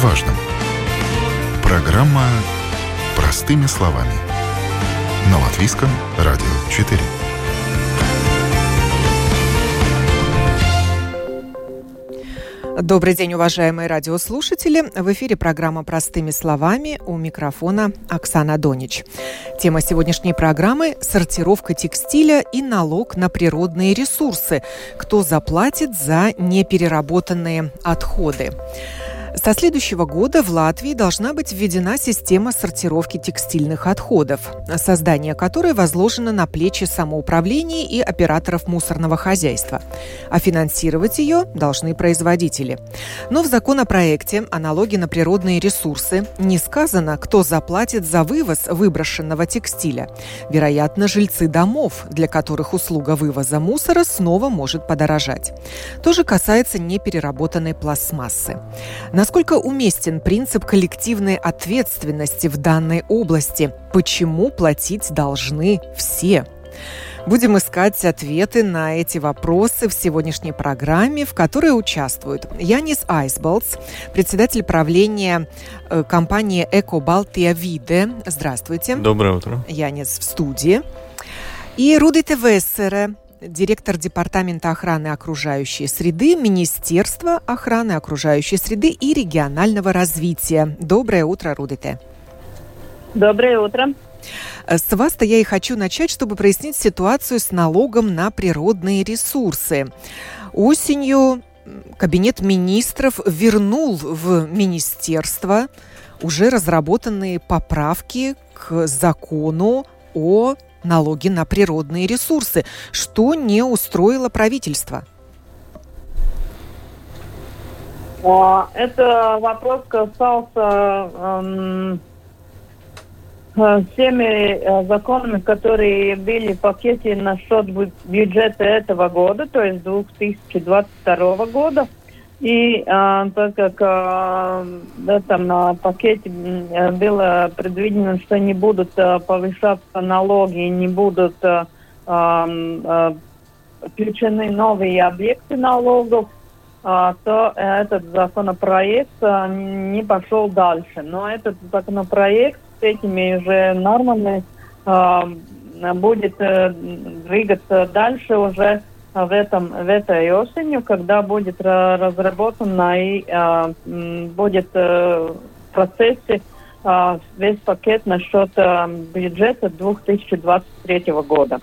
важном. Программа «Простыми словами» на Латвийском радио 4. Добрый день, уважаемые радиослушатели. В эфире программа «Простыми словами» у микрофона Оксана Донич. Тема сегодняшней программы – сортировка текстиля и налог на природные ресурсы. Кто заплатит за непереработанные отходы? Со следующего года в Латвии должна быть введена система сортировки текстильных отходов, создание которой возложено на плечи самоуправления и операторов мусорного хозяйства. А финансировать ее должны производители. Но в законопроекте о налоге на природные ресурсы не сказано, кто заплатит за вывоз выброшенного текстиля. Вероятно, жильцы домов, для которых услуга вывоза мусора снова может подорожать. То же касается непереработанной пластмассы. Насколько уместен принцип коллективной ответственности в данной области? Почему платить должны все? Будем искать ответы на эти вопросы в сегодняшней программе, в которой участвуют Янис Айсболтс, председатель правления э, компании Эко Балтия Виде. Здравствуйте. Доброе утро. Янис в студии. И Рудите Вессере, директор Департамента охраны окружающей среды Министерства охраны окружающей среды и регионального развития. Доброе утро, Рудите. Доброе утро. С вас-то я и хочу начать, чтобы прояснить ситуацию с налогом на природные ресурсы. Осенью Кабинет министров вернул в министерство уже разработанные поправки к закону о налоги на природные ресурсы, что не устроило правительство. Это вопрос касался эм, э, всеми э, законами, которые были в пакете насчет бюджета этого года, то есть 2022 года. И а, так как а, в этом а, пакете было предвидено, что не будут а, повышаться налоги, не будут а, а, включены новые объекты налогов, а, то этот законопроект а, не пошел дальше. Но этот законопроект с этими уже нормами а, будет а, двигаться дальше уже в, этом, в этой осенью, когда будет разработана и а, будет а, в процессе а, весь пакет насчет а, бюджета 2023 года.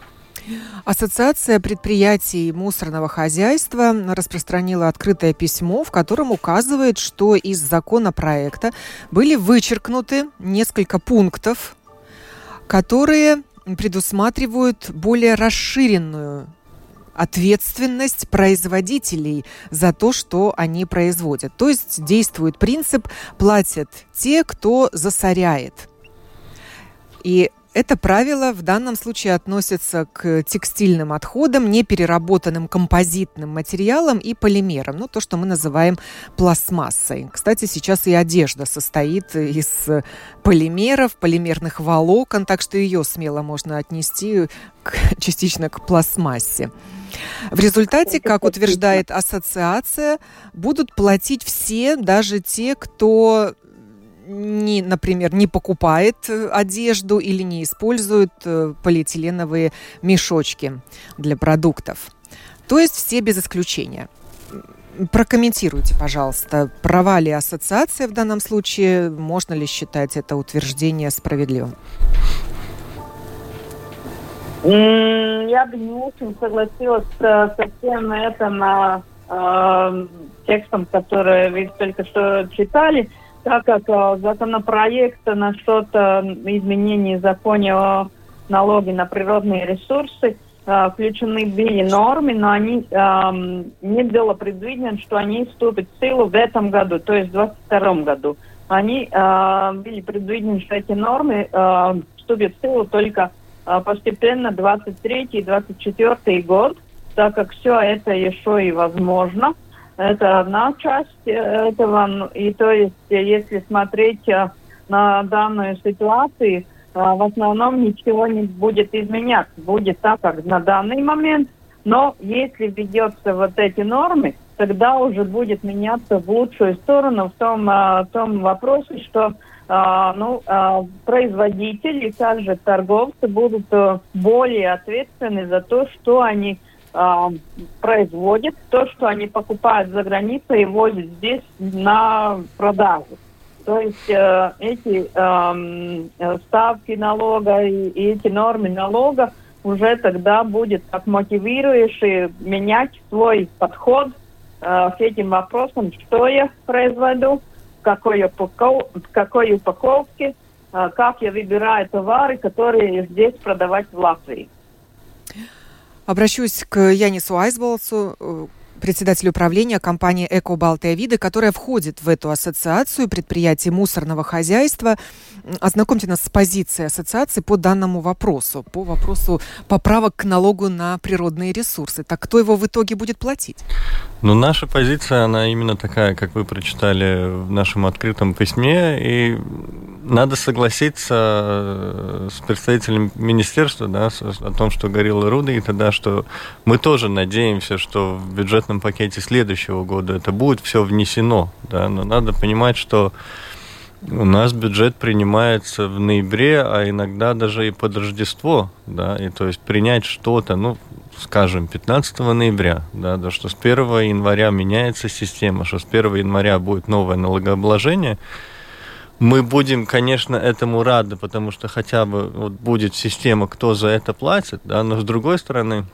Ассоциация предприятий мусорного хозяйства распространила открытое письмо, в котором указывает, что из законопроекта были вычеркнуты несколько пунктов, которые предусматривают более расширенную ответственность производителей за то, что они производят. То есть действует принцип «платят те, кто засоряет». И это правило в данном случае относится к текстильным отходам, непереработанным композитным материалам и полимерам. Ну, то, что мы называем пластмассой. Кстати, сейчас и одежда состоит из полимеров, полимерных волокон, так что ее смело можно отнести к, частично к пластмассе. В результате, как утверждает ассоциация, будут платить все, даже те, кто не, например, не покупает э, одежду или не использует э, полиэтиленовые мешочки для продуктов. То есть все без исключения. Прокомментируйте, пожалуйста, права ли ассоциация в данном случае, можно ли считать это утверждение справедливым? Я бы не очень согласилась со всем этим э, текстом, который вы только что читали, так как насчет э, изменений в законе о налоге на природные ресурсы включены были нормы, но они э, не было предвидено, что они вступят в силу в этом году, то есть в 2022 году. Они э, были предвидены, что эти нормы э, вступят в силу только а, постепенно 23 и 24 год, так как все это еще и возможно. Это одна часть э, этого. И то есть, если смотреть э, на данную ситуацию, э, в основном ничего не будет изменяться. Будет так, как на данный момент. Но если ведется вот эти нормы, тогда уже будет меняться в лучшую сторону в том, в том вопросе, что ну, производители и также торговцы будут более ответственны за то, что они производят, то, что они покупают за границей и возят здесь на продажу. То есть э, эти эм, э, ставки налога и, и эти нормы налога уже тогда будет как мотивирующие менять свой подход э, к этим вопросам, что я произведу, какой, упаков, какой упаковке, э, как я выбираю товары, которые здесь продавать в Латвии. Обращусь к Янису Айсболсу, э, председатель управления компании «Эко Балтия Виды», которая входит в эту ассоциацию предприятий мусорного хозяйства. Ознакомьте нас с позицией ассоциации по данному вопросу, по вопросу поправок к налогу на природные ресурсы. Так кто его в итоге будет платить? Ну, наша позиция, она именно такая, как вы прочитали в нашем открытом письме, и надо согласиться э, с представителем министерства да, о том, что говорила Руда, и тогда, что мы тоже надеемся, что в бюджетном пакете следующего года это будет все внесено. Да, но надо понимать, что у нас бюджет принимается в ноябре, а иногда даже и под Рождество, да, и то есть принять что-то, ну, скажем, 15 ноября, да, да, что с 1 января меняется система, что с 1 января будет новое налогообложение – мы будем, конечно, этому рады, потому что хотя бы вот будет система, кто за это платит, да, но с другой стороны,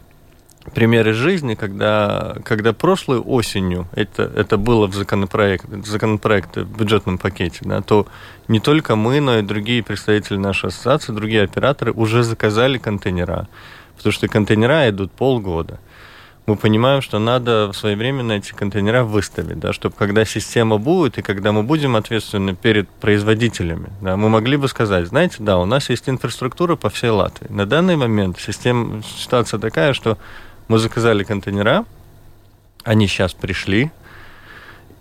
примеры жизни, когда, когда прошлой осенью это, это было в законопроекте, законопроекте в бюджетном пакете, да, то не только мы, но и другие представители нашей ассоциации, другие операторы уже заказали контейнера, потому что контейнера идут полгода мы понимаем, что надо своевременно эти контейнера выставить, да, чтобы когда система будет и когда мы будем ответственны перед производителями, да, мы могли бы сказать, знаете, да, у нас есть инфраструктура по всей Латвии. На данный момент система, ситуация такая, что мы заказали контейнера, они сейчас пришли,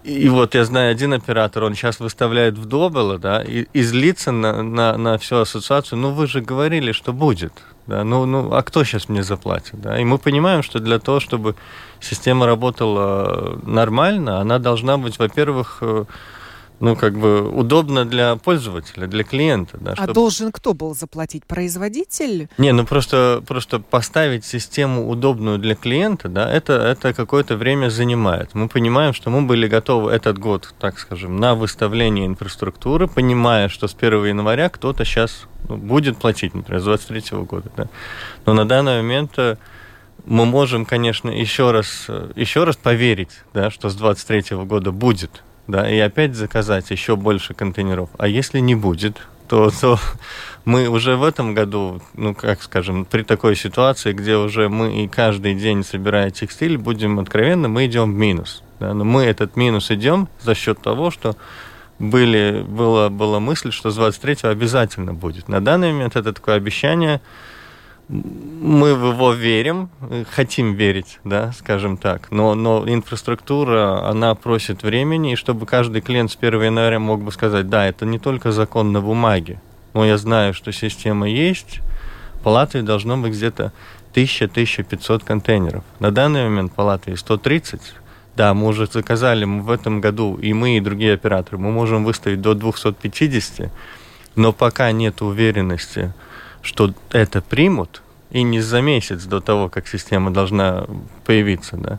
и вот я знаю один оператор, он сейчас выставляет в Добело, да, и, и злится на, на, на всю ассоциацию. Ну, вы же говорили, что будет. Да, ну, ну, а кто сейчас мне заплатит? Да? И мы понимаем, что для того, чтобы система работала нормально, она должна быть, во-первых, э, ну, как бы удобно для пользователя, для клиента. Да, а должен кто был заплатить? Производитель? Не, ну просто, просто поставить систему удобную для клиента, да, это, это какое-то время занимает. Мы понимаем, что мы были готовы этот год, так скажем, на выставление инфраструктуры, понимая, что с 1 января кто-то сейчас ну, будет платить, например, с 23 года. Да. Но на данный момент э, мы можем, конечно, еще раз, э, еще раз поверить, да, что с 23 года будет да, и опять заказать еще больше контейнеров. А если не будет, то, то мы уже в этом году, ну, как скажем, при такой ситуации, где уже мы и каждый день, собирая текстиль, будем откровенно, мы идем в минус. Да? Но мы этот минус идем за счет того, что были, была, была мысль, что с 23 обязательно будет. На данный момент это такое обещание, мы в его верим, хотим верить, да, скажем так, но, но инфраструктура, она просит времени, и чтобы каждый клиент с 1 января мог бы сказать, да, это не только закон на бумаге, но я знаю, что система есть, по Латвии должно быть где-то 1000-1500 контейнеров. На данный момент по Латвии 130. Да, мы уже заказали в этом году, и мы, и другие операторы, мы можем выставить до 250, но пока нет уверенности, что это примут, и не за месяц до того, как система должна появиться, да.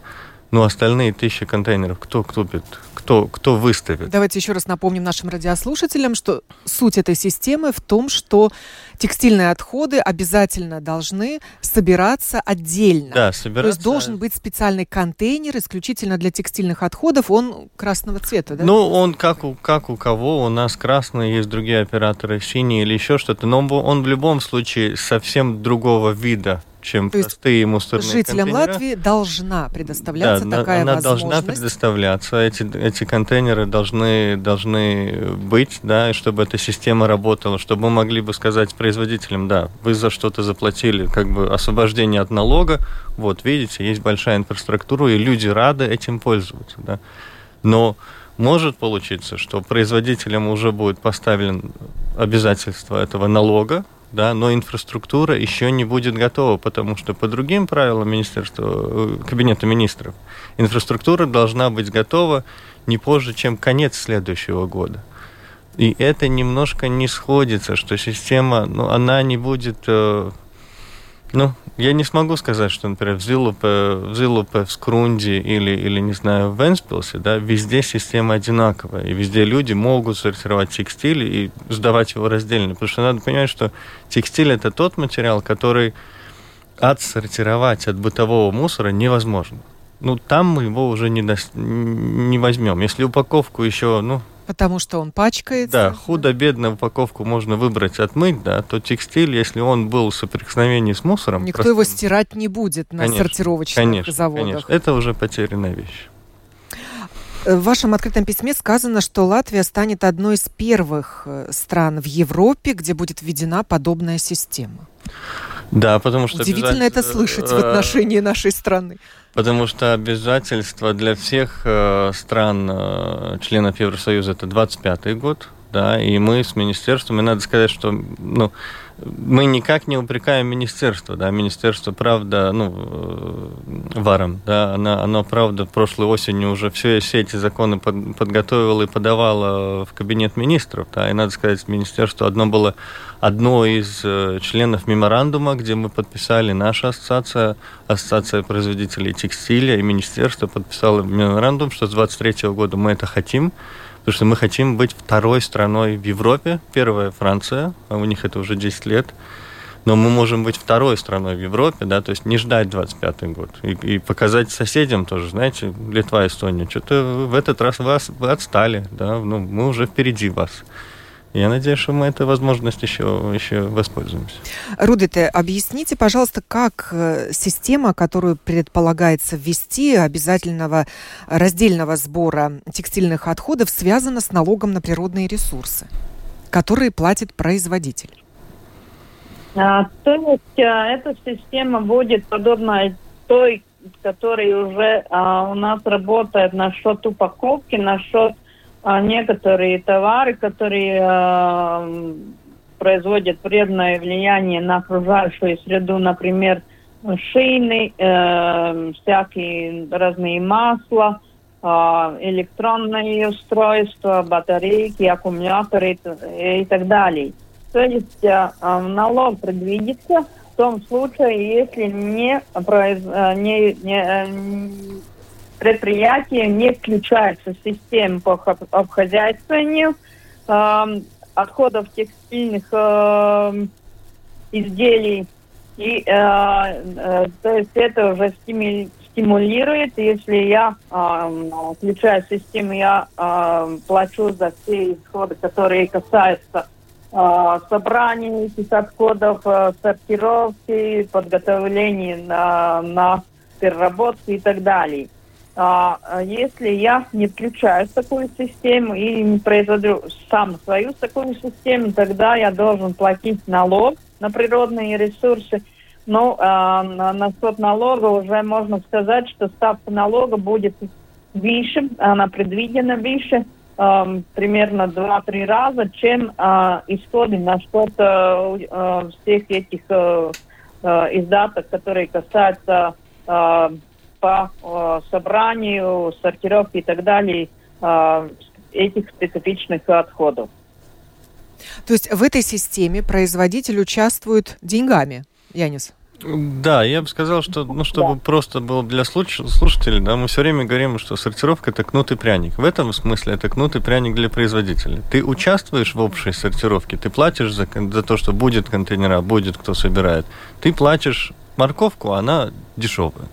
Но остальные тысячи контейнеров кто купит? Кто, кто выставит? Давайте еще раз напомним нашим радиослушателям, что суть этой системы в том, что текстильные отходы обязательно должны собираться отдельно. Да, собираться. То есть должен быть специальный контейнер исключительно для текстильных отходов. Он красного цвета, да? Ну, он как у, как у кого. У нас красный, есть другие операторы синие или еще что-то. Но он, он в любом случае совсем другого вида чем То простые мусорные жителям контейнеры. Латвии должна предоставляться да, такая она возможность. должна предоставляться. Эти, эти контейнеры должны, должны быть, да, и чтобы эта система работала, чтобы мы могли бы сказать производителям, да, вы за что-то заплатили, как бы освобождение от налога, вот, видите, есть большая инфраструктура, и люди рады этим пользоваться, да. Но может получиться, что производителям уже будет поставлен обязательство этого налога, да, но инфраструктура еще не будет готова, потому что по другим правилам Министерства, э, Кабинета министров инфраструктура должна быть готова не позже, чем конец следующего года. И это немножко не сходится, что система, ну, она не будет э, ну, я не смогу сказать, что, например, в Зилупе, в, Зилупе, в Скрунде или, или, не знаю, в Венспилсе, да, везде система одинаковая, и везде люди могут сортировать текстиль и сдавать его раздельно, потому что надо понимать, что текстиль – это тот материал, который отсортировать от бытового мусора невозможно. Ну, там мы его уже не, до... не возьмем. Если упаковку еще, ну, Потому что он пачкается. Да, худо-бедно упаковку можно выбрать, отмыть, да, то текстиль, если он был в соприкосновении с мусором... Никто простым, его стирать не будет на конечно, сортировочных конечно, заводах. Конечно, это уже потерянная вещь. В вашем открытом письме сказано, что Латвия станет одной из первых э, стран в Европе, где будет введена подобная система. Да, потому что... Удивительно это слышать в отношении нашей страны. Потому что обязательства для всех э, стран, э, членов Евросоюза, это 25 год, да, и мы с министерством, и надо сказать, что, ну, мы никак не упрекаем министерство, да, министерство, правда, ну, э, варом, да, она, оно, правда, прошлой осенью уже все, все эти законы под, подготовило и подавало в кабинет министров, да, и надо сказать, министерство одно было одно из э, членов меморандума, где мы подписали, наша ассоциация, ассоциация производителей текстиля и министерство подписало меморандум, что с 23 года мы это хотим, Потому что мы хотим быть второй страной в Европе. Первая Франция, а у них это уже 10 лет. Но мы можем быть второй страной в Европе, да, то есть не ждать 25 год. И, и показать соседям тоже, знаете, Литва, Эстония, что-то в этот раз вас, вы отстали, да, ну, мы уже впереди вас. Я надеюсь, что мы этой возможностью еще, еще воспользуемся. Рудите, объясните, пожалуйста, как э, система, которую предполагается ввести, обязательного раздельного сбора текстильных отходов, связана с налогом на природные ресурсы, которые платит производитель? А, то есть а, эта система будет подобна той, которая уже а, у нас работает насчет упаковки, насчет некоторые товары, которые э, производят вредное влияние на окружающую среду, например, шины, э, всякие разные масла, э, электронные устройства, батарейки, аккумуляторы и, и так далее. То есть э, налог предвидится в том случае, если не, произ, э, не, не, предприятие не включается в систему по обхозяйствованию э, отходов текстильных э, изделий. И э, э, то есть это уже стимулирует, если я э, включаю систему, я э, плачу за все исходы, которые касаются э, собрания этих отходов, э, сортировки, подготовления на, на переработку и так далее. А, а если я не включаю такую систему и не произведу сам свою такую систему, тогда я должен платить налог на природные ресурсы. Но а, на, насчет налога уже можно сказать, что ставка налога будет выше, она предвидена выше, а, примерно 2-3 раза, чем а, исходы на что-то а, всех этих а, а, издаток, которые касаются а, по э, собранию, сортировке и так далее э, этих специфичных отходов. То есть в этой системе производитель участвует деньгами, Янис? Да, я бы сказал, что, ну, чтобы да. просто было для слушателей, да, мы все время говорим, что сортировка это кнут и пряник. В этом смысле это кнут и пряник для производителя. Ты участвуешь в общей сортировке, ты платишь за, за то, что будет контейнера, будет кто собирает. Ты платишь морковку, она дешевая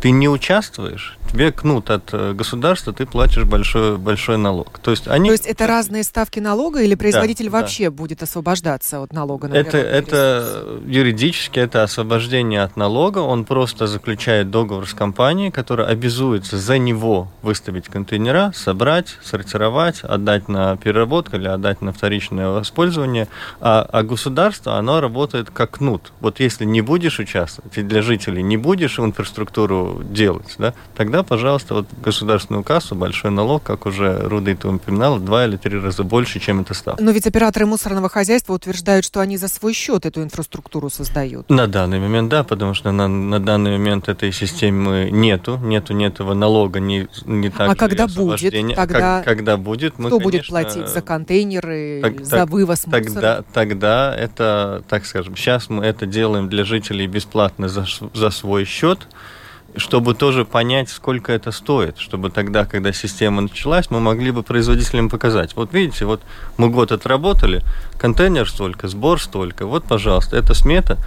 ты не участвуешь, тебе кнут от э, государства, ты платишь большой, большой налог. То есть, они... То есть это разные ставки налога или производитель да, вообще да. будет освобождаться от налога на это, это юридически это освобождение от налога. Он просто заключает договор с компанией, которая обязуется за него выставить контейнера, собрать, сортировать, отдать на переработку или отдать на вторичное использование. А, а государство, оно работает как кнут. Вот если не будешь участвовать, и для жителей не будешь инфраструктуру что делать, да, тогда, пожалуйста, вот государственную кассу большой налог, как уже Руда это упоминала, два или три раза больше, чем это ставка. Но ведь операторы мусорного хозяйства утверждают, что они за свой счет эту инфраструктуру создают. На данный момент, да, потому что на, на данный момент этой системы нету, нету ни этого налога, ни, ни так А когда будет? Тогда... Как, когда будет, мы, Кто конечно, будет платить за контейнеры, так, за так, вывоз мусора? Тогда, тогда это, так скажем, сейчас мы это делаем для жителей бесплатно за, за свой счет, чтобы тоже понять, сколько это стоит, чтобы тогда, когда система началась, мы могли бы производителям показать. Вот видите, вот мы год отработали, контейнер столько, сбор столько, вот, пожалуйста, это смета,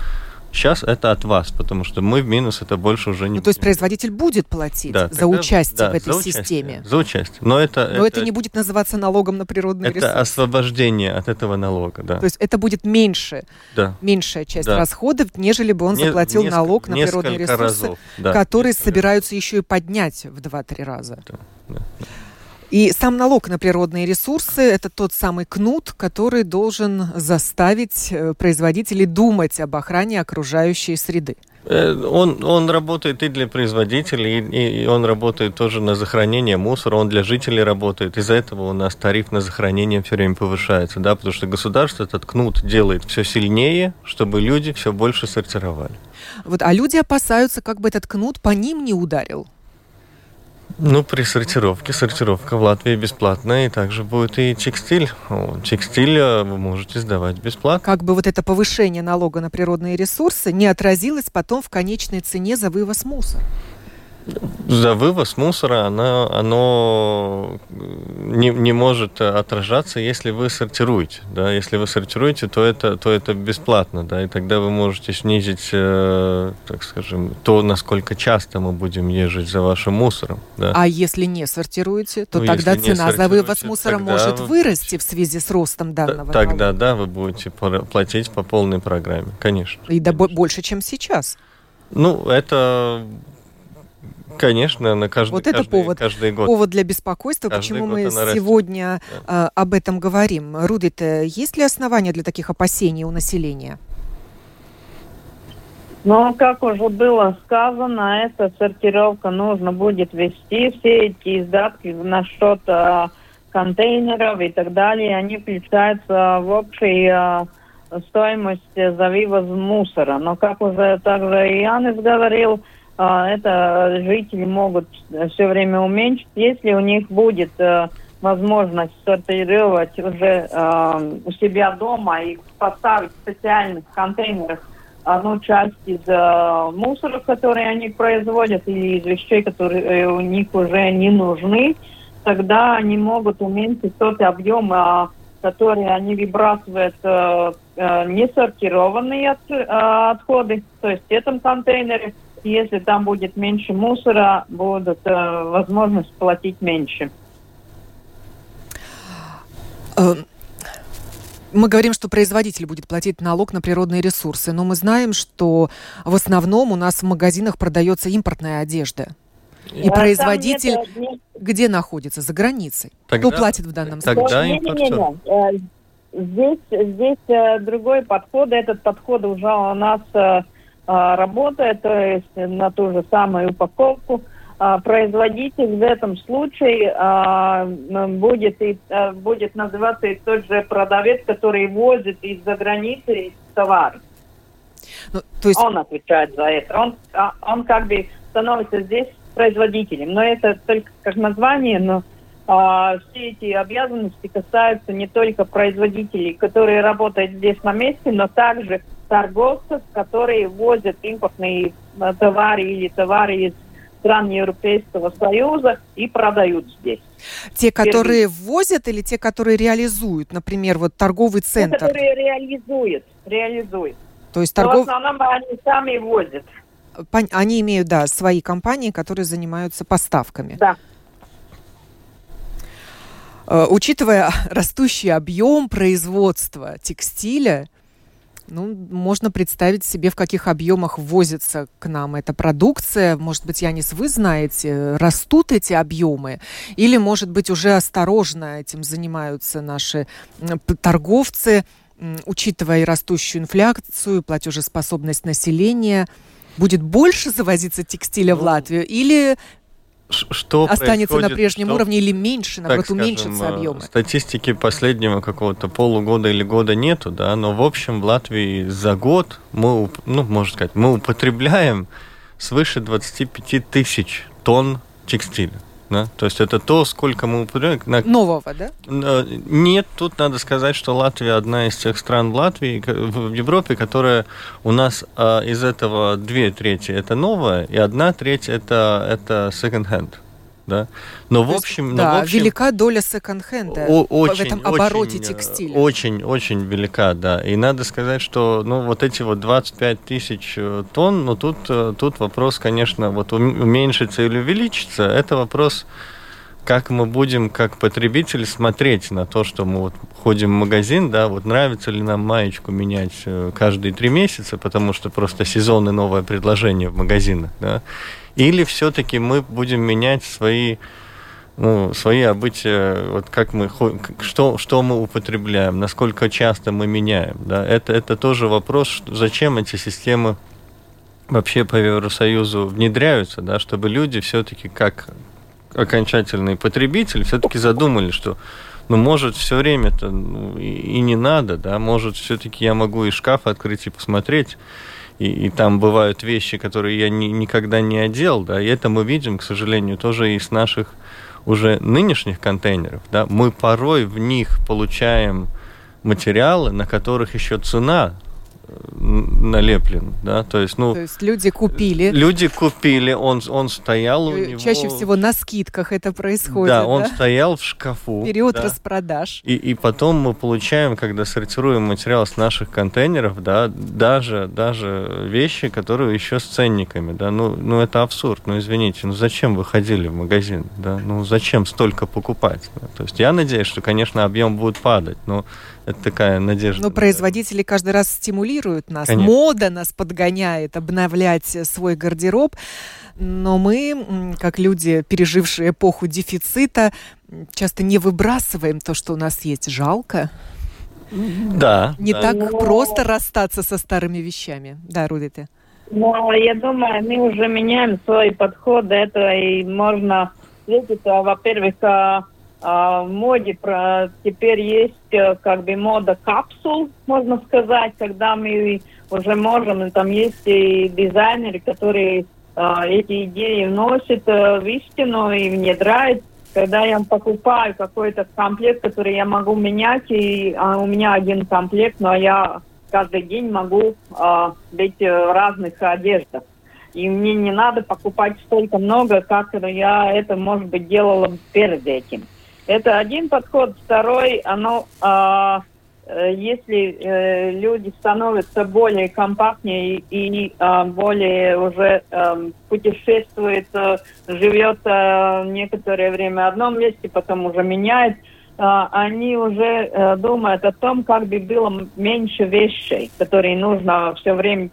Сейчас это от вас, потому что мы в минус это больше уже не. Ну, то есть производитель будет платить да, за тогда, участие да, в этой за системе. За участие. Но это. Но это, это не будет называться налогом на природные это ресурсы. Это освобождение от этого налога, да. То есть это будет меньше, да. меньшая часть да. расходов, нежели бы он не, заплатил несколько, налог на природные ресурсы, разов, да, которые собираются еще и поднять в 2-3 раза. Да, да. И сам налог на природные ресурсы – это тот самый кнут, который должен заставить э, производителей думать об охране окружающей среды. Э, он, он работает и для производителей, и, и он работает тоже на захоронение мусора, он для жителей работает. Из-за этого у нас тариф на захоронение все время повышается, да, потому что государство этот кнут делает все сильнее, чтобы люди все больше сортировали. Вот, а люди опасаются, как бы этот кнут по ним не ударил. Ну, при сортировке. Сортировка в Латвии бесплатная, и также будет и текстиль. Текстиль э, вы можете сдавать бесплатно. Как бы вот это повышение налога на природные ресурсы не отразилось потом в конечной цене за вывоз мусора? За вывоз мусора оно, оно не, не может отражаться, если вы сортируете. Да? Если вы сортируете, то это, то это бесплатно, да? и тогда вы можете снизить, э, так скажем, то, насколько часто мы будем езжать за вашим мусором. Да? А если не сортируете, то ну, тогда цена за вывоз мусора может вы... вырасти в связи с ростом данного Тогда, налога. да, вы будете платить по полной программе, конечно. И конечно. больше, чем сейчас. Ну, это Конечно, на каждый, вот это каждый, повод, каждый год. повод для беспокойства, каждый почему мы сегодня да. э, об этом говорим. Рудит, есть ли основания для таких опасений у населения? Ну, как уже было сказано, эта сортировка нужно будет вести. Все эти издатки насчет э, контейнеров и так далее, они включаются в общей э, стоимость за вывоз мусора. Но, как уже также и Янис говорил, а, это жители могут все время уменьшить, если у них будет э, возможность сортировать уже э, у себя дома и поставить в специальных контейнерах одну часть из э, мусора, которые они производят, или из вещей, которые у них уже не нужны, тогда они могут уменьшить тот объем, который они выбрасывают э, несортированные от, э, отходы, то есть в этом контейнере, если там будет меньше мусора, будет э, возможность платить меньше. Эм, мы говорим, что производитель будет платить налог на природные ресурсы, но мы знаем, что в основном у нас в магазинах продается импортная одежда. И а производитель нет, нет. где находится? За границей. Тогда, Кто платит в данном тогда случае? Импортер. Э, здесь, здесь э, другой подход. Этот подход уже у нас работает, то есть на ту же самую упаковку. А, производитель в этом случае а, будет, и, будет называться и тот же продавец, который возит из-за границы товар. Ну, то есть... Он отвечает за это. Он, он как бы становится здесь производителем. Но это только как название, но а, все эти обязанности касаются не только производителей, которые работают здесь на месте, но также торговцев, которые возят импортные э, товары или товары из стран Европейского Союза и продают здесь. Те, которые Первый. ввозят или те, которые реализуют? Например, вот торговый центр. Те, которые реализуют. реализуют. То есть торгов... Но в основном они сами возят. Они имеют, да, свои компании, которые занимаются поставками. Да. Э, учитывая растущий объем производства текстиля, ну, можно представить себе, в каких объемах ввозится к нам эта продукция. Может быть, Янис, вы знаете, растут эти объемы? Или, может быть, уже осторожно этим занимаются наши торговцы, учитывая растущую инфляцию, платежеспособность населения? будет больше завозиться текстиля ну, в Латвию или что останется на прежнем что, уровне или меньше, наоборот, скажем, уменьшится объемы? Статистики последнего какого-то полугода или года нету, да, но в общем в Латвии за год мы, ну, можно сказать, мы употребляем свыше 25 тысяч тонн текстиля. Да? То есть это то, сколько мы употребляем. Нового, да? Нет, тут надо сказать, что Латвия одна из тех стран Латвии, в Европе, которая у нас а, из этого две трети это новое, и одна треть это, это second-hand да. Но в общем, да, но в общем, велика доля секонд-хенда в этом обороте очень, текстиля. Очень, очень велика, да. И надо сказать, что, ну, вот эти вот 25 тысяч э, тонн, ну, тут, э, тут вопрос, конечно, вот уменьшится или увеличится, это вопрос как мы будем, как потребители, смотреть на то, что мы вот ходим в магазин, да, вот нравится ли нам маечку менять э, каждые три месяца, потому что просто сезонное новое предложение в магазинах, да, или все-таки мы будем менять свои ну, свои обычаи, вот как мы, что, что мы употребляем, насколько часто мы меняем, да, это, это тоже вопрос, зачем эти системы вообще по Евросоюзу внедряются, да, чтобы люди все-таки как окончательный потребитель все-таки задумали, что ну, может, все время-то ну, и, не надо, да, может, все-таки я могу и шкаф открыть и посмотреть, и, и там бывают вещи, которые я ни, никогда не одел, да, и это мы видим, к сожалению, тоже из наших уже нынешних контейнеров, да, мы порой в них получаем материалы, на которых еще цена налеплен, да, то есть, ну... То есть люди купили. Люди купили, он, он стоял у него... Чаще всего на скидках это происходит, Да, он да? стоял в шкафу. Период да. распродаж. И, и потом мы получаем, когда сортируем материал с наших контейнеров, да, даже, даже вещи, которые еще с ценниками, да, ну, ну это абсурд, ну извините, ну зачем вы ходили в магазин, да, ну зачем столько покупать? Да? То есть я надеюсь, что, конечно, объем будет падать, но это такая надежда. Но производители каждый раз стимулируют нас. Конечно. Мода нас подгоняет обновлять свой гардероб. Но мы, как люди, пережившие эпоху дефицита, часто не выбрасываем то, что у нас есть. Жалко. Да. Не да. так Но... просто расстаться со старыми вещами. Да, Рудите. Ну, я думаю, мы уже меняем свой подход до этого, и можно видеть, во-первых, а, в моде про, теперь есть э, как бы мода капсул, можно сказать, когда мы уже можем, там есть и дизайнеры, которые а, эти идеи вносят э, в истину и внедряют. Когда я покупаю какой-то комплект, который я могу менять, и а, у меня один комплект, но я каждый день могу а, быть в разных одеждах. И мне не надо покупать столько много, как я это, может быть, делала перед этим. Это один подход. Второй, оно, а, э, если э, люди становятся более компактнее и э, более уже э, путешествует, э, живет э, некоторое время в одном месте, потом уже меняет, э, они уже э, думают о том, как бы было меньше вещей, которые нужно все время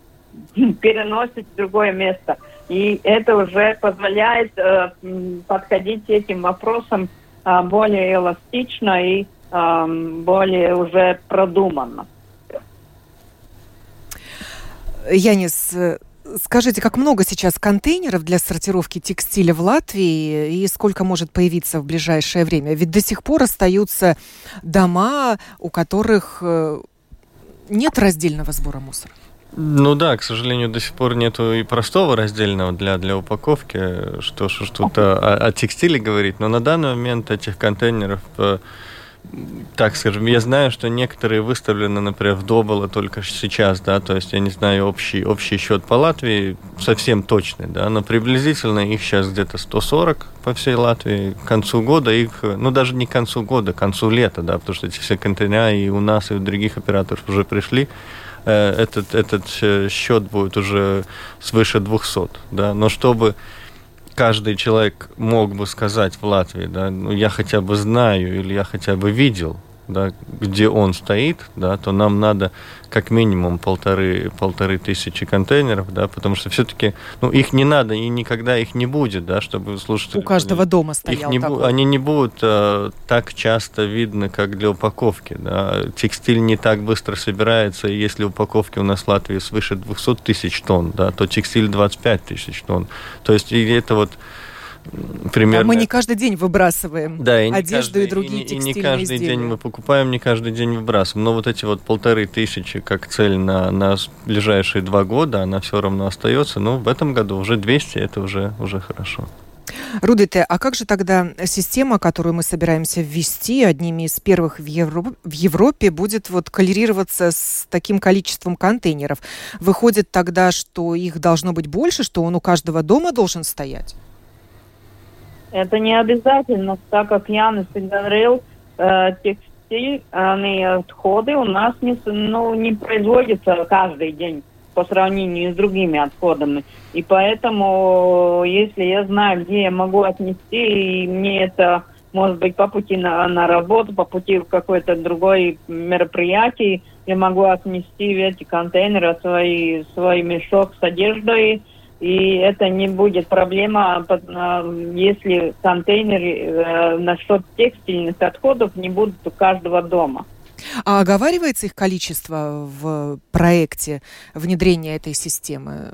переносить в другое место. И это уже позволяет э, подходить этим вопросам более эластично и более уже продуманно. Янис, скажите, как много сейчас контейнеров для сортировки текстиля в Латвии и сколько может появиться в ближайшее время? Ведь до сих пор остаются дома, у которых э, нет раздельного сбора мусора. Ну да, к сожалению, до сих пор нету и простого раздельного для, для упаковки, что что-то о, о текстиле говорит. Но на данный момент этих контейнеров, э, так скажем, я знаю, что некоторые выставлены, например, в Доболо только сейчас, да, то есть я не знаю общий, общий счет по Латвии совсем точный, да, но приблизительно их сейчас где-то 140 по всей Латвии. К концу года их, ну даже не к концу года, к концу лета, да, потому что эти все контейнеры и у нас, и у других операторов уже пришли. Э, этот, этот э, счет будет уже свыше 200. Да? Но чтобы каждый человек мог бы сказать в Латвии, да, ну, я хотя бы знаю или я хотя бы видел да, где он стоит, да, то нам надо как минимум полторы, полторы тысячи контейнеров, да, потому что все-таки, ну, их не надо и никогда их не будет, да, чтобы слушать. У каждого дома стоял их не такой. Они не будут э, так часто видны, как для упаковки, да. Текстиль не так быстро собирается, и если упаковки у нас в Латвии свыше 200 тысяч тонн, да, то текстиль 25 тысяч тонн. То есть и это вот примерно... А мы не каждый день выбрасываем да, и одежду каждый, и другие и, текстильные и не каждый изделия. день мы покупаем, не каждый день выбрасываем. Но вот эти вот полторы тысячи как цель на, на ближайшие два года, она все равно остается. Но в этом году уже 200, это уже, уже хорошо. Рудите, а как же тогда система, которую мы собираемся ввести одними из первых в, Евро... в Европе, будет вот коллерироваться с таким количеством контейнеров? Выходит тогда, что их должно быть больше, что он у каждого дома должен стоять? Это не обязательно, так как Янис говорил, э, текстильные отходы у нас не, ну, не производятся каждый день по сравнению с другими отходами. И поэтому, если я знаю, где я могу отнести, и мне это может быть по пути на, на работу, по пути в какое-то другое мероприятие, я могу отнести в эти контейнеры свой, свой мешок с одеждой, и это не будет проблема, под- а, если контейнеры э, насчет текстильных отходов не будут у каждого дома. А оговаривается их количество в проекте внедрения этой системы?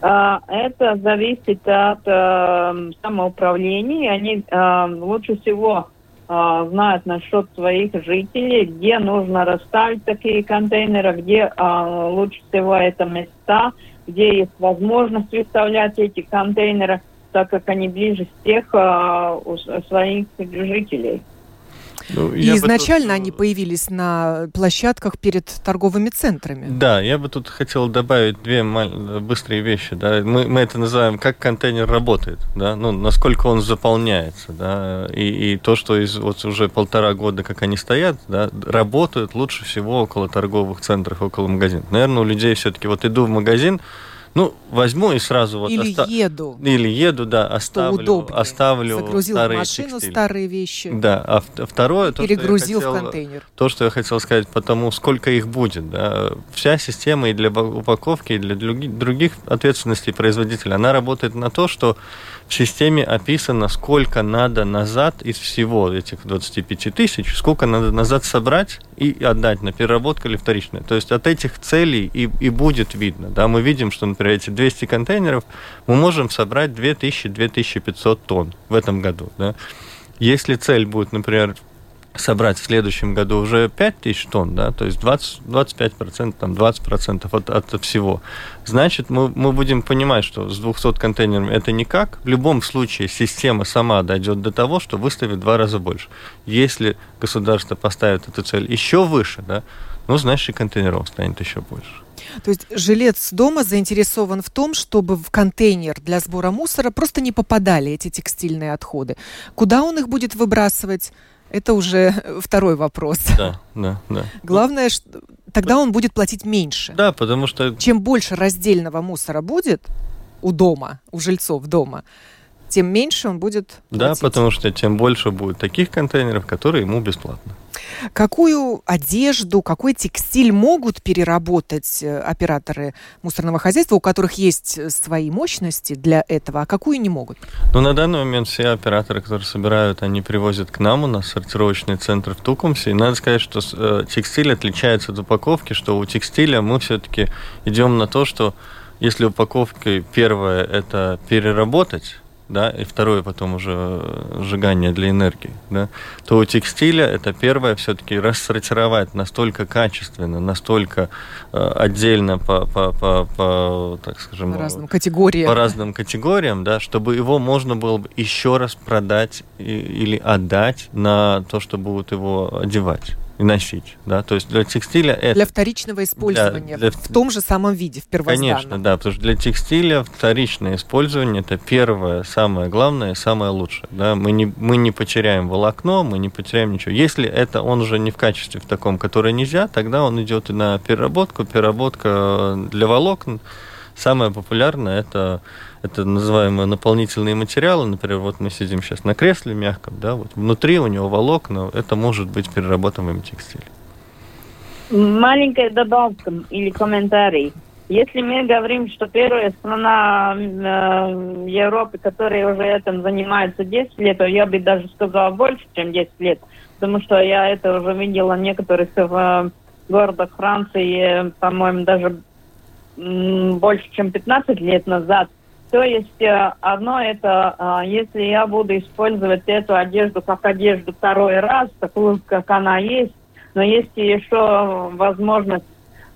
А, Это зависит от э, самоуправления. Они э, лучше всего знают насчет своих жителей, где нужно расставить такие контейнеры, где лучше всего это места, где есть возможность выставлять эти контейнеры, так как они ближе всех э, у с- своих жителей. Ну, И изначально тут- они появились на площадках перед торговыми центрами. Да, я бы тут хотел добавить две маль- быстрые вещи. Да. Мы, мы это называем, как контейнер работает, да, ну, насколько он заполняется, да, и, и то, что из, вот уже полтора года, как они стоят, да, работают лучше всего около торговых центров, около магазинов. Наверное, у людей все-таки вот иду в магазин, ну, возьму и сразу вот Или оста- еду, Или еду, да, что оставлю, удобнее. оставлю Загрузил в старые машину текстили. старые вещи, Да, а в- второе, то, что я перегрузил хотел- в контейнер. то, что я хотел сказать, потому сколько их будет. Да. Вся система и для упаковки, и для други- других ответственностей производителя, она работает на то, что в системе описано, сколько надо назад из всего этих 25 тысяч, сколько надо назад собрать и отдать на переработку или вторичное. То есть от этих целей и, и будет видно. Да. Мы видим, что, например, эти 200 контейнеров мы можем собрать 2000-2500 тонн в этом году. Да. Если цель будет, например, собрать в следующем году уже 5 тысяч тонн, да, то есть 20, 25%, там 20% от, от всего, значит, мы, мы будем понимать, что с 200 контейнерами это никак. В любом случае система сама дойдет до того, что выставит в два раза больше. Если государство поставит эту цель еще выше, да, ну, значит, и контейнеров станет еще больше. То есть жилец дома заинтересован в том, чтобы в контейнер для сбора мусора просто не попадали эти текстильные отходы. Куда он их будет выбрасывать? Это уже второй вопрос. Да, да, да. Главное, что тогда он будет платить меньше. Да, потому что Чем больше раздельного мусора будет у дома, у жильцов дома, тем меньше он будет Да, платить. потому что тем больше будет таких контейнеров, которые ему бесплатно. Какую одежду, какой текстиль могут переработать э, операторы мусорного хозяйства, у которых есть э, свои мощности для этого, а какую не могут? Ну, на данный момент все операторы, которые собирают, они привозят к нам, у нас сортировочный центр в Тукумсе. И надо сказать, что э, текстиль отличается от упаковки, что у текстиля мы все-таки идем на то, что если упаковкой первое это переработать, да, и второе потом уже э, сжигание для энергии, да, то у текстиля это первое все-таки рассортировать настолько качественно, настолько э, отдельно по, по, по, по, так скажем, По разным категориям. по разным категориям, да, чтобы его можно было бы еще раз продать и- или отдать на то, что будут его одевать и носить, да, то есть для текстиля это Для вторичного использования для- в том же самом виде, в первозданном. Конечно, да, потому что для текстиля вторичное использование это первое, самое главное, самое лучшее. Да? Мы, не, мы не потеряем волокно, мы не потеряем ничего. Если это он уже не в качестве в таком, которое нельзя, тогда он идет и на переработку, переработка для волокон, самое популярное это, это называемые наполнительные материалы. Например, вот мы сидим сейчас на кресле мягком, да, вот внутри у него волокна, это может быть перерабатываемый текстиль. Маленькая добавка или комментарий. Если мы говорим, что первая страна э, Европы, которая уже этим занимается 10 лет, то я бы даже сказала больше, чем 10 лет, потому что я это уже видела в некоторых э, городах Франции, по-моему, даже больше, чем 15 лет назад. То есть э, одно это, э, если я буду использовать эту одежду как одежду второй раз, такую, как она есть, но есть еще возможность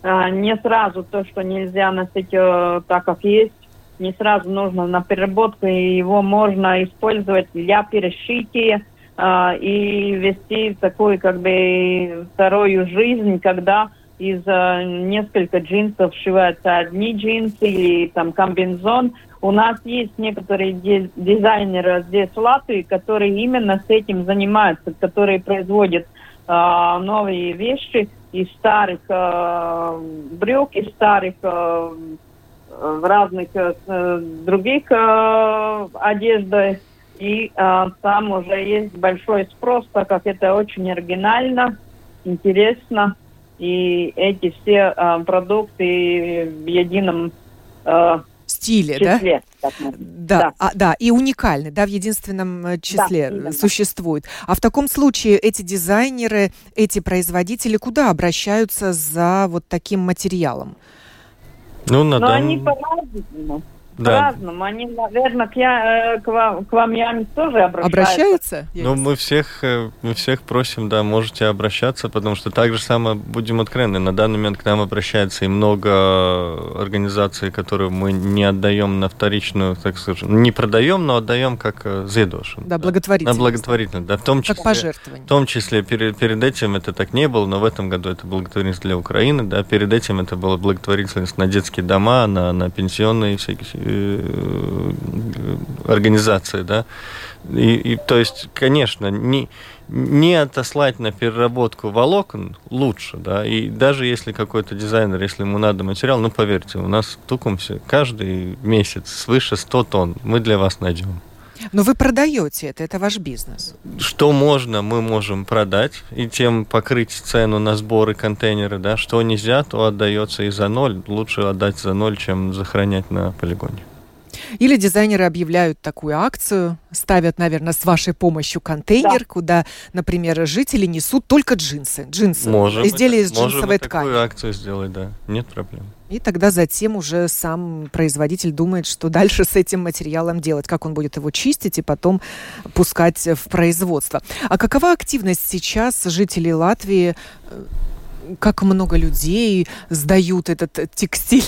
э, не сразу то, что нельзя носить э, так, как есть, не сразу нужно на переработку, и его можно использовать для перешития и вести такую как бы вторую жизнь, когда из э, нескольких джинсов сшиваются одни джинсы или там комбинзон. У нас есть некоторые дизайнеры здесь в Латвии, которые именно с этим занимаются, которые производят э, новые вещи из старых э, брюк, из старых э, разных э, других э, одежд. И э, там уже есть большой спрос, так как это очень оригинально, интересно. И эти все э, продукты в едином э, стиле, числе, да? Да, да. А, да, и уникальны, да, в единственном э, числе да, существуют. А в таком случае эти дизайнеры, эти производители куда обращаются за вот таким материалом? Ну, на Но они по-разному. Да. По-разному. Они, наверное, к, я, э, к, вам, к вам Ями тоже обращаются. Обращаются? Ну, мы всех, э, мы всех просим, да, можете обращаться, потому что так же самое будем откровенны. На данный момент к нам обращается и много организаций, которые мы не отдаем на вторичную, так скажем, не продаем, но отдаем как э, зедош. Да, благотворительность. На благотворительность, да. В том числе, как пожертвование. В том числе перед, перед этим это так не было, но в этом году это благотворительность для Украины, да. Перед этим это была благотворительность на детские дома, на, на пенсионные всякие организации, да. И, и то есть, конечно, не, не отослать на переработку волокон лучше, да, и даже если какой-то дизайнер, если ему надо материал, ну, поверьте, у нас в Тукумсе каждый месяц свыше 100 тонн мы для вас найдем. Но вы продаете это, это ваш бизнес. Что можно, мы можем продать и тем покрыть цену на сборы контейнеры, да. Что нельзя, то отдается и за ноль. Лучше отдать за ноль, чем захоронять на полигоне. Или дизайнеры объявляют такую акцию, ставят, наверное, с вашей помощью контейнер, да. куда, например, жители несут только джинсы. Джинсы. Можем изделия из джинсовой ткани. такую акцию сделать, да. Нет проблем. И тогда затем уже сам производитель думает, что дальше с этим материалом делать, как он будет его чистить и потом пускать в производство. А какова активность сейчас жителей Латвии? Как много людей сдают этот текстиль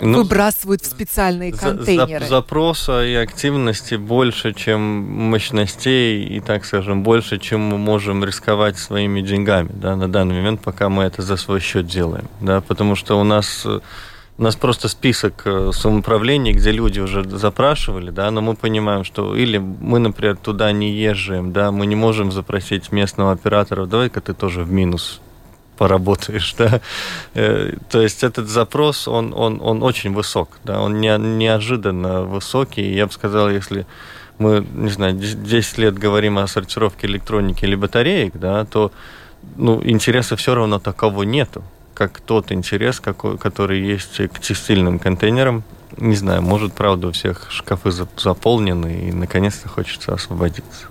ну, выбрасывают в специальные контейнеры. За, запроса и активности больше, чем мощностей, и, так скажем, больше, чем мы можем рисковать своими деньгами да, на данный момент, пока мы это за свой счет делаем. Да, потому что у нас у нас просто список э, самоуправлений, где люди уже запрашивали, да, но мы понимаем, что или мы, например, туда не езжаем, да, мы не можем запросить местного оператора, давай-ка ты тоже в минус поработаешь, да. Э, то есть этот запрос, он, он, он очень высок, да, он не, неожиданно высокий. Я бы сказал, если мы, не знаю, 10 лет говорим о сортировке электроники или батареек, да, то ну, интереса все равно такого нету, как тот интерес, какой, который есть к текстильным контейнерам. Не знаю, может, правда, у всех шкафы заполнены, и наконец-то хочется освободиться.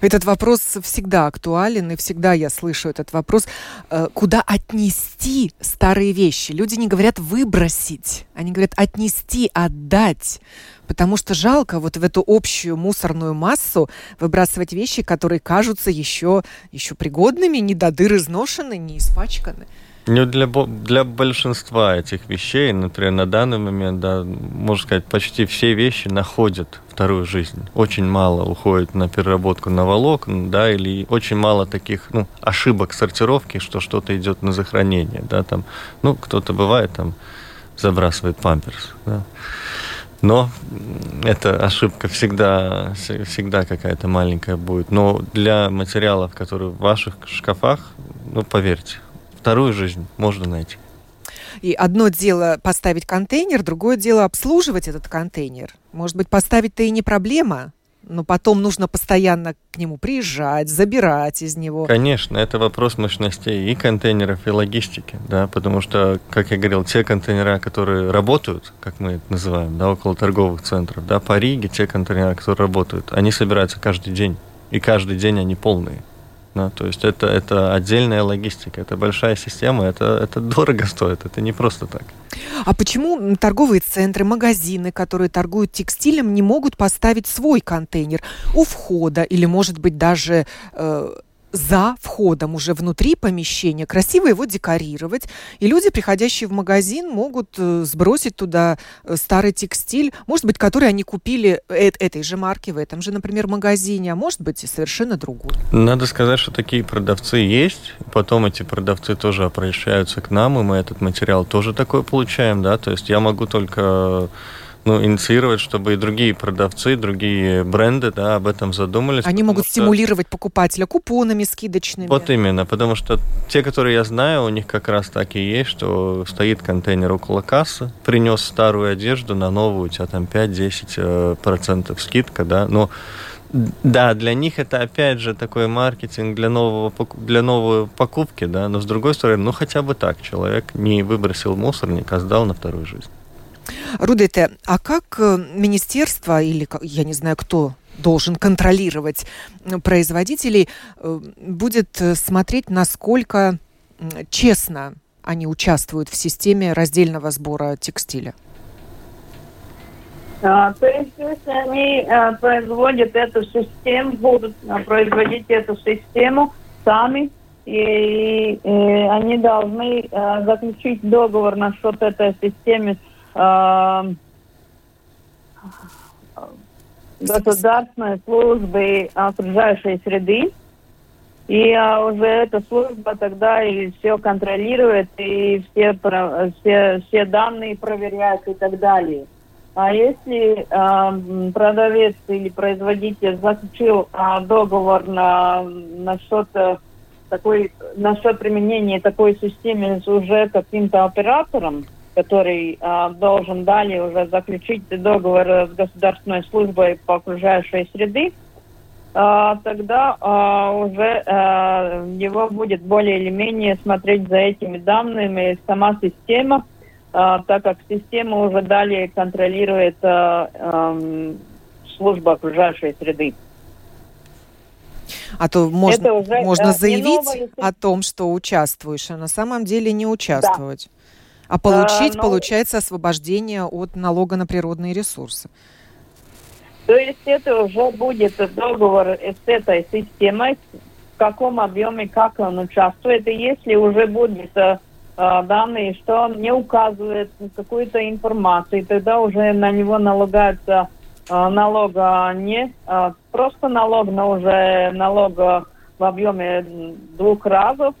Этот вопрос всегда актуален, и всегда я слышу этот вопрос. Э, куда отнести старые вещи? Люди не говорят выбросить, они говорят отнести, отдать. Потому что жалко вот в эту общую мусорную массу выбрасывать вещи, которые кажутся еще, еще пригодными, не до дыр изношены, не испачканы. Ну, для, для большинства этих вещей, например, на данный момент, да, можно сказать, почти все вещи находят вторую жизнь. Очень мало уходит на переработку на волокна, да, или очень мало таких, ну, ошибок сортировки, что что-то идет на захоронение, да, там, ну, кто-то бывает там забрасывает памперс, да. Но эта ошибка всегда, всегда какая-то маленькая будет. Но для материалов, которые в ваших шкафах, ну, поверьте, вторую жизнь можно найти. И одно дело поставить контейнер, другое дело обслуживать этот контейнер. Может быть, поставить-то и не проблема, но потом нужно постоянно к нему приезжать, забирать из него. Конечно, это вопрос мощностей и контейнеров, и логистики, да, потому что, как я говорил, те контейнера, которые работают, как мы это называем, да, около торговых центров, да, по Риге, те контейнеры, которые работают, они собираются каждый день, и каждый день они полные. Да, то есть это, это отдельная логистика, это большая система, это, это дорого стоит, это не просто так. А почему торговые центры, магазины, которые торгуют текстилем, не могут поставить свой контейнер у входа или, может быть, даже э, за входом уже внутри помещения, красиво его декорировать. И люди, приходящие в магазин, могут э, сбросить туда э, старый текстиль, может быть, который они купили э этой же марки в этом же, например, магазине, а может быть и совершенно другой. Надо сказать, что такие продавцы есть. Потом эти продавцы тоже обращаются к нам, и мы этот материал тоже такой получаем, да. То есть я могу только ну, инициировать, чтобы и другие продавцы, другие бренды да, об этом задумались. Они могут что... стимулировать покупателя купонами скидочными. Вот именно, потому что те, которые я знаю, у них как раз так и есть, что стоит контейнер около кассы, принес старую одежду на новую, у тебя там 5-10% э, процентов скидка, да, но да, для них это опять же такой маркетинг для нового для новой покупки, да, но с другой стороны, ну хотя бы так человек не выбросил мусорник, а сдал на вторую жизнь. Рудете, а как э, министерство или, я не знаю, кто должен контролировать производителей, э, будет э, смотреть, насколько честно они участвуют в системе раздельного сбора текстиля? А, то есть, если они а, производят эту систему, будут а, производить эту систему сами, и, и они должны заключить договор насчет этой системы государственной службы окружающей среды. И а, уже эта служба тогда и все контролирует, и все, все, все данные проверяет и так далее. А если э, продавец или производитель заключил э, договор на, на что-то такой, насчет применения такой системы уже каким-то оператором, который а, должен далее уже заключить договор с государственной службой по окружающей среды, а, тогда а, уже а, его будет более или менее смотреть за этими данными сама система, а, так как система уже далее контролирует а, а, служба окружающей среды. А то можно, уже, можно заявить новое... о том, что участвуешь, а на самом деле не участвовать. Да. А получить, а, но... получается, освобождение от налога на природные ресурсы. То есть это уже будет договор с этой системой, в каком объеме, как он участвует. И если уже будет э, данные, что он не указывает какую-то информацию, тогда уже на него налагается э, налог не э, просто налог, но уже налог в объеме двух разов.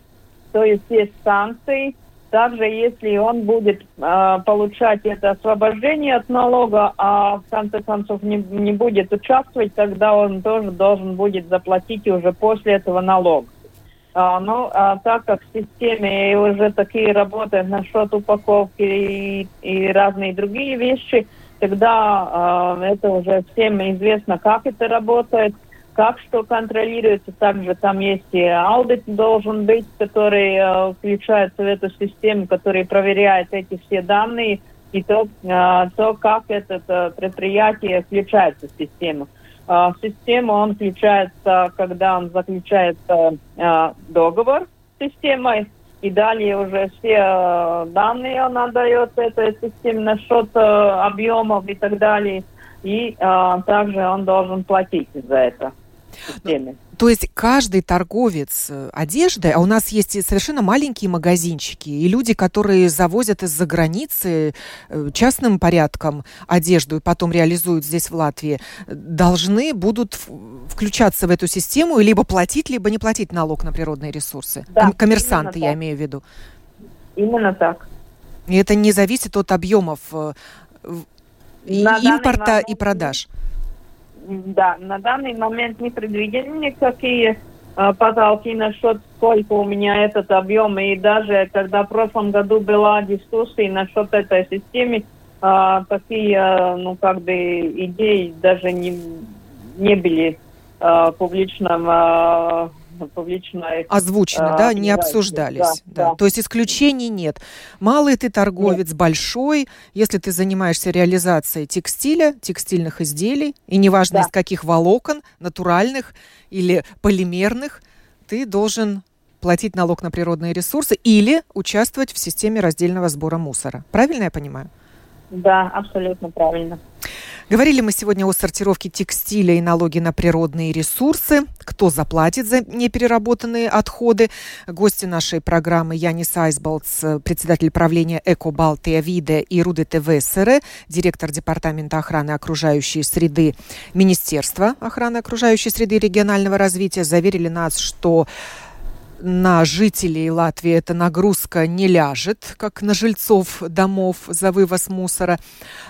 То есть есть санкции, также, если он будет э, получать это освобождение от налога, а в конце концов не, не будет участвовать, тогда он тоже должен будет заплатить уже после этого налог. А, ну, а так как в системе уже такие работают насчет упаковки и, и разные другие вещи, тогда э, это уже всем известно, как это работает как что контролируется. Также там есть и аудит должен быть, который э, включается в эту систему, который проверяет эти все данные и то, э, то как это э, предприятие включается в систему. В систему он включается, когда он заключает договор с системой, и далее уже все данные он отдает этой системе насчет объемов и так далее. И также он должен платить за это системе. То есть каждый торговец э, одеждой, а у нас есть совершенно маленькие магазинчики, и люди, которые завозят из-за границы э, частным порядком одежду и потом реализуют здесь в Латвии, должны будут включаться в эту систему, либо платить, либо не платить налог на природные ресурсы. Да, Коммерсанты, я имею в виду. Именно так. И это не зависит от объемов э, на импорта момент... и продаж. Да, на данный момент не предвидены никакие потолки насчет сколько у меня этот объем. И даже когда в прошлом году была дискуссия насчет этой системы, такие, ну, как бы идеи даже не, не были в публичном публично озвучены, а, да, не обсуждались. Да, да. Да. То есть исключений нет. Малый ты торговец, нет. большой, если ты занимаешься реализацией текстиля, текстильных изделий, и неважно да. из каких волокон, натуральных или полимерных, ты должен платить налог на природные ресурсы или участвовать в системе раздельного сбора мусора. Правильно я понимаю? Да, абсолютно правильно. Говорили мы сегодня о сортировке текстиля и налоге на природные ресурсы. Кто заплатит за непереработанные отходы? Гости нашей программы Янис Айсболтс, председатель правления Эко Балтия Виде и Руды ТВ СР, директор Департамента охраны окружающей среды Министерства охраны окружающей среды и регионального развития, заверили нас, что на жителей Латвии эта нагрузка не ляжет, как на жильцов домов за вывоз мусора.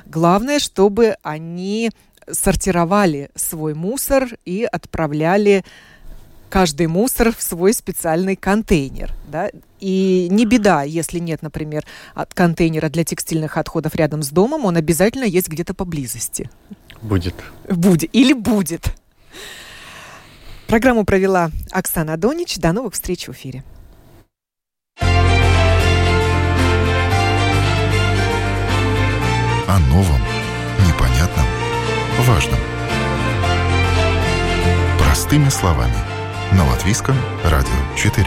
Главное, чтобы они сортировали свой мусор и отправляли каждый мусор в свой специальный контейнер. Да? И не беда, если нет, например, от контейнера для текстильных отходов рядом с домом, он обязательно есть где-то поблизости. Будет. Будет. Или будет. Программу провела Оксана Донич. До новых встреч в эфире. О новом, непонятном, важном. Простыми словами. На Латвийском радио 4.